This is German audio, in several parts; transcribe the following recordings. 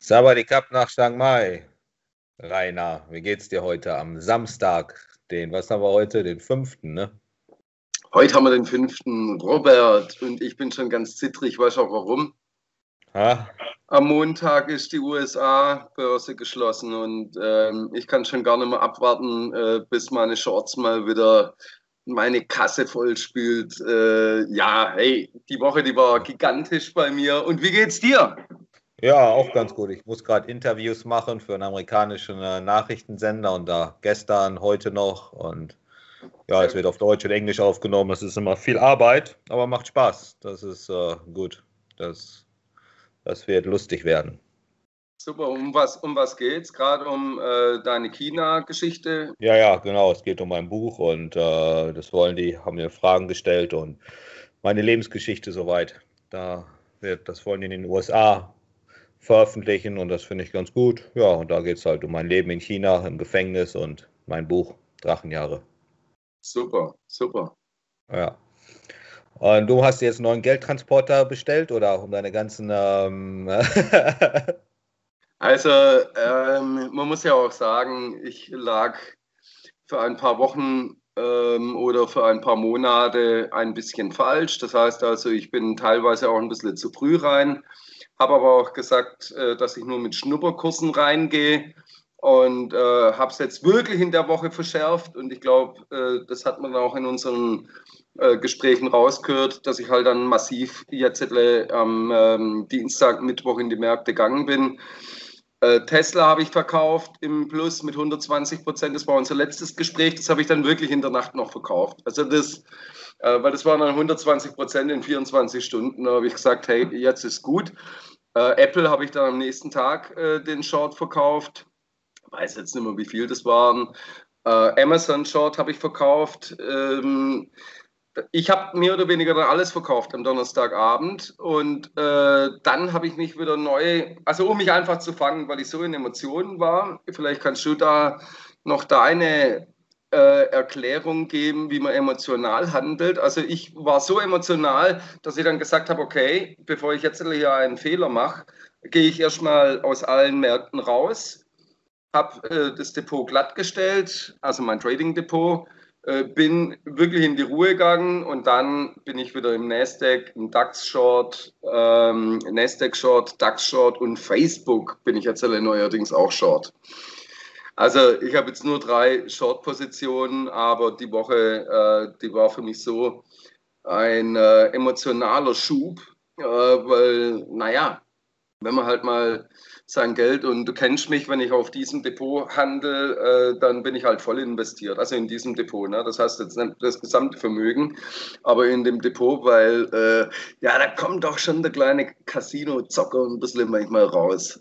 Sabadikap nach Chiang Mai. Rainer, wie geht's dir heute am Samstag? Den, was haben wir heute? Den fünften, ne? Heute haben wir den fünften. Robert und ich bin schon ganz zittrig. Weißt du auch warum? Ha? Am Montag ist die USA-Börse geschlossen und ähm, ich kann schon gar nicht mehr abwarten, äh, bis meine Shorts mal wieder meine Kasse vollspült. Äh, ja, hey, die Woche, die war gigantisch bei mir. Und wie geht's dir? Ja, auch ganz gut. Ich muss gerade Interviews machen für einen amerikanischen äh, Nachrichtensender und da gestern, heute noch und ja, es wird auf Deutsch und Englisch aufgenommen. Das ist immer viel Arbeit, aber macht Spaß. Das ist äh, gut. Das, das wird lustig werden. Super, um was, um was geht's? Gerade um äh, deine China-Geschichte? Ja, ja, genau. Es geht um mein Buch und äh, das wollen die, haben mir Fragen gestellt und meine Lebensgeschichte soweit. Da wird, das wollen die in den USA veröffentlichen und das finde ich ganz gut. Ja, und da geht es halt um mein Leben in China, im Gefängnis und mein Buch Drachenjahre. Super, super. Ja. Und du hast jetzt einen neuen Geldtransporter bestellt oder um deine ganzen. Ähm also, ähm, man muss ja auch sagen, ich lag für ein paar Wochen ähm, oder für ein paar Monate ein bisschen falsch. Das heißt also, ich bin teilweise auch ein bisschen zu früh rein habe aber auch gesagt, äh, dass ich nur mit Schnupperkursen reingehe und äh, habe es jetzt wirklich in der Woche verschärft und ich glaube, äh, das hat man auch in unseren äh, Gesprächen rausgehört, dass ich halt dann massiv jetzt äh, am ähm, Dienstag, Mittwoch in die Märkte gegangen bin. Äh, Tesla habe ich verkauft im Plus mit 120 Prozent. Das war unser letztes Gespräch. Das habe ich dann wirklich in der Nacht noch verkauft. Also das, äh, weil das waren dann 120 Prozent in 24 Stunden. Da habe ich gesagt, hey, jetzt ist gut. Äh, Apple habe ich dann am nächsten Tag den Short verkauft. Weiß jetzt nicht mehr, wie viel das waren. Amazon Short habe ich verkauft. Ich habe mehr oder weniger dann alles verkauft am Donnerstagabend und äh, dann habe ich mich wieder neu, also um mich einfach zu fangen, weil ich so in Emotionen war. Vielleicht kannst du da noch deine äh, Erklärung geben, wie man emotional handelt. Also ich war so emotional, dass ich dann gesagt habe, okay, bevor ich jetzt hier einen Fehler mache, gehe ich erstmal aus allen Märkten raus, habe äh, das Depot glattgestellt, also mein Trading Depot, bin wirklich in die Ruhe gegangen und dann bin ich wieder im Nasdaq, im DAX Short, ähm, Nasdaq Short, DAX Short und Facebook bin ich jetzt neuerdings auch Short. Also ich habe jetzt nur drei Short-Positionen, aber die Woche, äh, die war für mich so ein äh, emotionaler Schub, äh, weil, naja, wenn man halt mal sein Geld und du kennst mich, wenn ich auf diesem Depot handle, äh, dann bin ich halt voll investiert, also in diesem Depot. Ne? Das heißt jetzt nicht das gesamte Vermögen, aber in dem Depot, weil äh, ja, da kommt doch schon der kleine Casino-Zocker ein bisschen manchmal raus.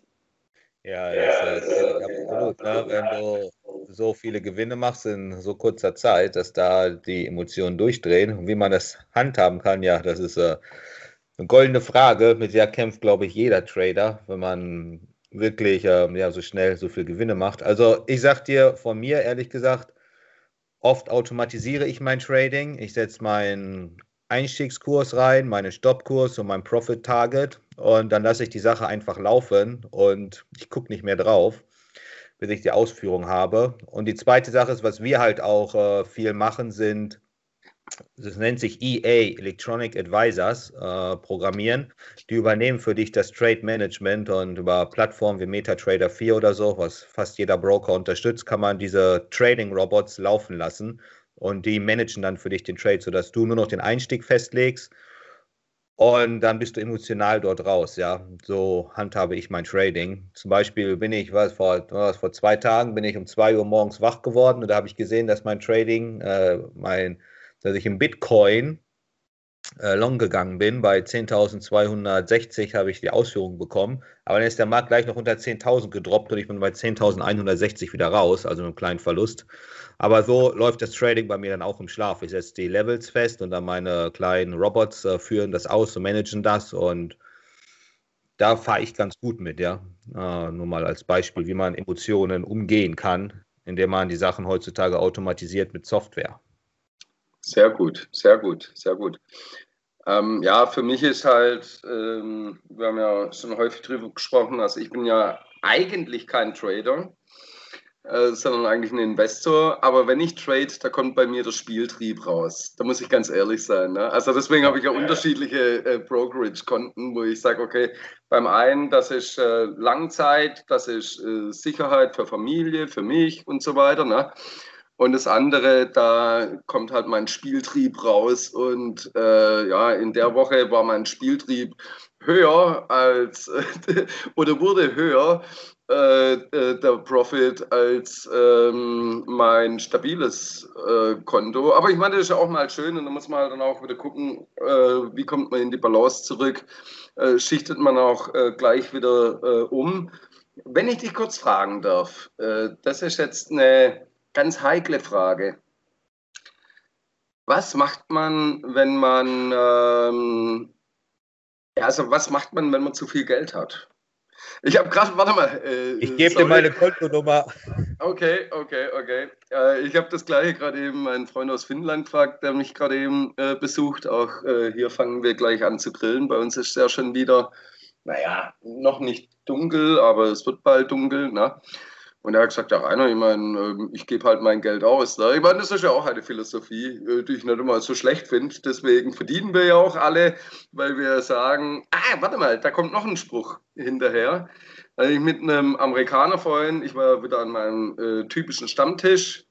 Ja, das ist absolut, ne? wenn du so viele Gewinne machst in so kurzer Zeit, dass da die Emotionen durchdrehen. Und wie man das handhaben kann, ja, das ist äh, eine goldene Frage, mit der kämpft, glaube ich, jeder Trader, wenn man wirklich äh, ja, so schnell so viel Gewinne macht. Also ich sage dir von mir, ehrlich gesagt, oft automatisiere ich mein Trading. Ich setze meinen Einstiegskurs rein, meinen Stoppkurs und mein Profit Target und dann lasse ich die Sache einfach laufen und ich gucke nicht mehr drauf, bis ich die Ausführung habe. Und die zweite Sache ist, was wir halt auch äh, viel machen, sind, das nennt sich EA, Electronic Advisors, äh, programmieren. Die übernehmen für dich das Trade Management und über Plattformen wie MetaTrader 4 oder so, was fast jeder Broker unterstützt, kann man diese Trading Robots laufen lassen und die managen dann für dich den Trade, sodass du nur noch den Einstieg festlegst und dann bist du emotional dort raus, ja. So handhabe ich mein Trading. Zum Beispiel bin ich, was vor, was, vor zwei Tagen bin ich um zwei Uhr morgens wach geworden und da habe ich gesehen, dass mein Trading, äh, mein, dass ich im Bitcoin äh, long gegangen bin. Bei 10.260 habe ich die Ausführung bekommen. Aber dann ist der Markt gleich noch unter 10.000 gedroppt und ich bin bei 10.160 wieder raus, also mit einem kleinen Verlust. Aber so läuft das Trading bei mir dann auch im Schlaf. Ich setze die Levels fest und dann meine kleinen Robots äh, führen das aus und managen das und da fahre ich ganz gut mit, ja. Äh, nur mal als Beispiel, wie man Emotionen umgehen kann, indem man die Sachen heutzutage automatisiert mit Software. Sehr gut, sehr gut, sehr gut. Ähm, ja, für mich ist halt, ähm, wir haben ja schon häufig drüber gesprochen, also ich bin ja eigentlich kein Trader, äh, sondern eigentlich ein Investor. Aber wenn ich trade, da kommt bei mir der Spieltrieb raus. Da muss ich ganz ehrlich sein. Ne? Also deswegen habe ich ja unterschiedliche äh, Brokerage-Konten, wo ich sage, okay, beim einen, das ist äh, Langzeit, das ist äh, Sicherheit für Familie, für mich und so weiter. Ne? Und das andere, da kommt halt mein Spieltrieb raus. Und äh, ja, in der Woche war mein Spieltrieb höher als oder wurde höher äh, äh, der Profit als ähm, mein stabiles äh, Konto. Aber ich meine, das ist ja auch mal schön und da muss man halt dann auch wieder gucken, äh, wie kommt man in die Balance zurück, äh, schichtet man auch äh, gleich wieder um. Wenn ich dich kurz fragen darf, das ist jetzt eine ganz heikle Frage. Was macht man, wenn man, ähm, also was macht man, wenn man zu viel Geld hat? Ich habe gerade, warte mal. Äh, ich gebe dir meine Kontonummer. Okay, okay, okay. Äh, ich habe das gleiche gerade eben meinen Freund aus Finnland gefragt, der mich gerade eben äh, besucht. Auch äh, hier fangen wir gleich an zu grillen. Bei uns ist es ja schon wieder, naja, noch nicht dunkel, aber es wird bald dunkel. Ne? Und er hat gesagt, ja Rainer, ich meine, ähm, ich gebe halt mein Geld aus. Ne? Ich meine, das ist ja auch eine Philosophie, äh, die ich nicht immer so schlecht finde. Deswegen verdienen wir ja auch alle, weil wir sagen, ah, warte mal, da kommt noch ein Spruch hinterher. Also ich mit einem Amerikaner vorhin, ich war wieder an meinem äh, typischen Stammtisch.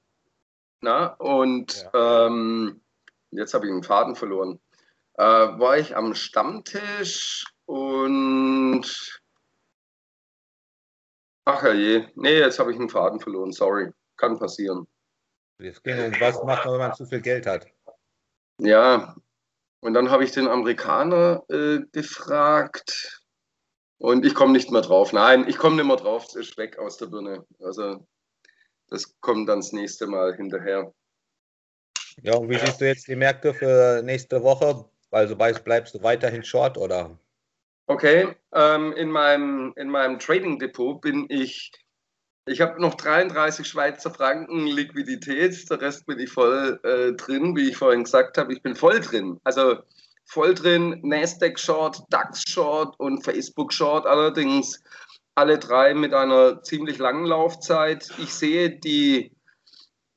Na, und ja. ähm, jetzt habe ich einen Faden verloren. Äh, war ich am Stammtisch und Ach je, nee, jetzt habe ich einen Faden verloren, sorry. Kann passieren. Was macht man, wenn man zu viel Geld hat? Ja, und dann habe ich den Amerikaner äh, gefragt und ich komme nicht mehr drauf. Nein, ich komme nicht mehr drauf, es ist weg aus der Birne. Also das kommt dann das nächste Mal hinterher. Ja, und wie siehst du jetzt die Märkte für nächste Woche? Also bleibst du weiterhin short oder? Okay, ähm, in meinem, in meinem Trading Depot bin ich, ich habe noch 33 Schweizer Franken Liquidität, der Rest bin ich voll äh, drin, wie ich vorhin gesagt habe, ich bin voll drin. Also voll drin, Nasdaq Short, DAX Short und Facebook Short allerdings alle drei mit einer ziemlich langen Laufzeit. Ich sehe die,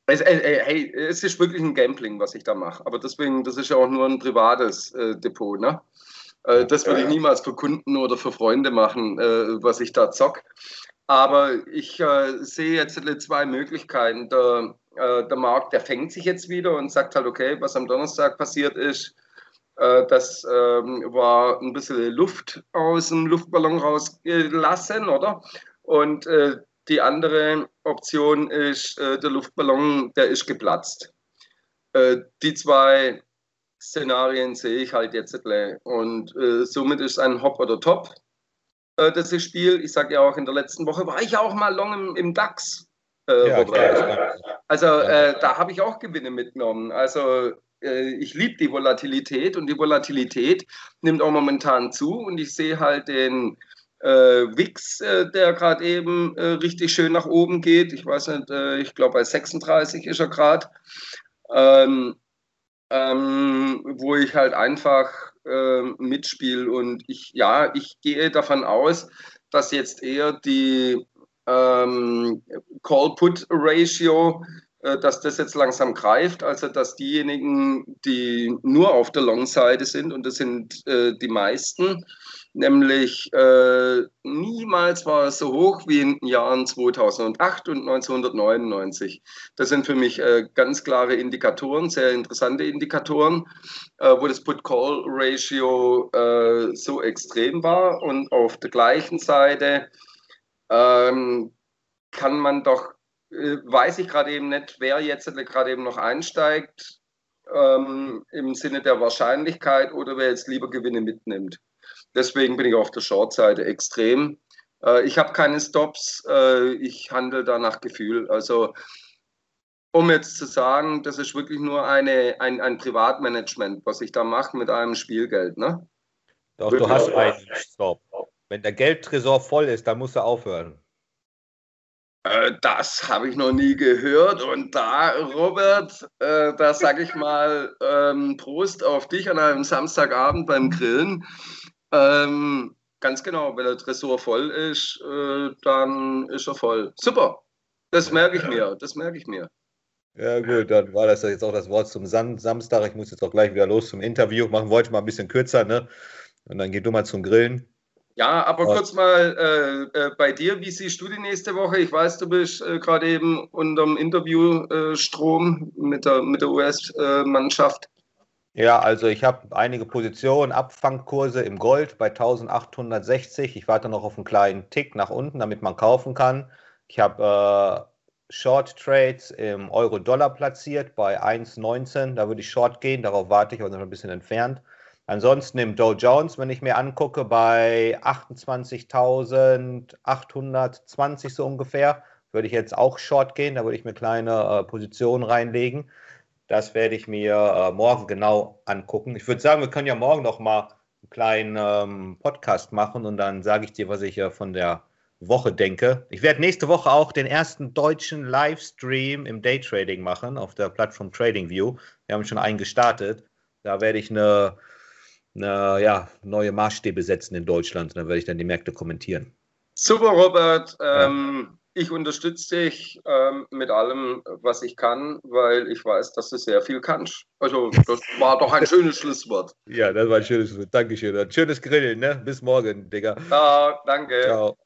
es, äh, äh, hey, es ist wirklich ein Gambling, was ich da mache, aber deswegen, das ist ja auch nur ein privates äh, Depot, ne? Äh, das würde ich niemals für Kunden oder für Freunde machen, äh, was ich da zock. Aber ich äh, sehe jetzt zwei Möglichkeiten. Der, der Markt, der fängt sich jetzt wieder und sagt halt, okay, was am Donnerstag passiert ist, das ähm, war ein bisschen Luft aus dem Luftballon rausgelassen, oder? Und die andere Option ist, der Luftballon, der ist geplatzt. die zwei Szenarien sehe ich halt jetzt. Und äh, somit ist ein Hop oder Top äh, das Spiel. Ich sage ja auch, in der letzten Woche war ich auch mal long im, im DAX. Äh, ja, ja, also äh, da habe ich auch Gewinne mitgenommen. Also äh, ich liebe die Volatilität und die Volatilität nimmt auch momentan zu und ich sehe halt den äh, Wix, äh, der gerade eben äh, richtig schön nach oben geht. Ich weiß nicht, äh, ich glaube bei 36 ist er gerade. Ähm, ähm, wo ich halt einfach äh, mitspiele. Und ich, ja, ich gehe davon aus, dass jetzt eher die ähm, Call-Put-Ratio, äh, dass das jetzt langsam greift, also dass diejenigen, die nur auf der Long-Seite sind, und das sind äh, die meisten, nämlich äh, niemals war es so hoch wie in den Jahren 2008 und 1999. Das sind für mich äh, ganz klare Indikatoren, sehr interessante Indikatoren, äh, wo das Put-Call-Ratio äh, so extrem war und auf der gleichen Seite ähm, kann man doch, äh, weiß ich gerade eben nicht, wer jetzt gerade eben noch einsteigt. Ähm, im Sinne der Wahrscheinlichkeit oder wer jetzt lieber Gewinne mitnimmt. Deswegen bin ich auf der Short-Seite extrem. Äh, ich habe keine Stops, äh, ich handle da nach Gefühl. Also um jetzt zu sagen, das ist wirklich nur eine, ein, ein Privatmanagement, was ich da mache mit einem Spielgeld. Ne? Doch, wirklich. du hast einen Stop. Wenn der Geldtresor voll ist, dann musst du aufhören. Äh, das habe ich noch nie gehört. Und da, Robert, äh, da sage ich mal ähm, Prost auf dich an einem Samstagabend beim Grillen. Ähm, ganz genau, wenn der Tresor voll ist, äh, dann ist er voll. Super, das merke ich mir, das merke ich mir. Ja, gut, dann war das jetzt auch das Wort zum Samstag. Ich muss jetzt auch gleich wieder los zum Interview. Machen wollte mal ein bisschen kürzer, ne? Und dann geht du mal zum Grillen. Ja, aber Und kurz mal äh, äh, bei dir, wie siehst du die nächste Woche? Ich weiß, du bist äh, gerade eben unterm Interviewstrom mit der, mit der US-Mannschaft. Ja, also ich habe einige Positionen, Abfangkurse im Gold bei 1860. Ich warte noch auf einen kleinen Tick nach unten, damit man kaufen kann. Ich habe äh, Short Trades im Euro-Dollar platziert bei 1,19. Da würde ich Short gehen, darauf warte ich, aber noch ein bisschen entfernt. Ansonsten im Dow Jones, wenn ich mir angucke, bei 28.820 so ungefähr, würde ich jetzt auch Short gehen. Da würde ich mir kleine äh, Positionen reinlegen. Das werde ich mir äh, morgen genau angucken. Ich würde sagen, wir können ja morgen noch mal einen kleinen ähm, Podcast machen und dann sage ich dir, was ich äh, von der Woche denke. Ich werde nächste Woche auch den ersten deutschen Livestream im Daytrading machen auf der Plattform TradingView. Wir haben schon einen gestartet. Da werde ich eine, eine ja, neue Maßstäbe setzen in Deutschland. Da werde ich dann die Märkte kommentieren. Super, Robert. Ähm, ich unterstütze dich ähm, mit allem, was ich kann, weil ich weiß, dass du sehr viel kannst. Also, das war doch ein schönes Schlusswort. Ja, das war ein schönes Schlusswort. Dankeschön. Ein schönes Grillen, ne? Bis morgen, Digga. Ja, danke. Ciao.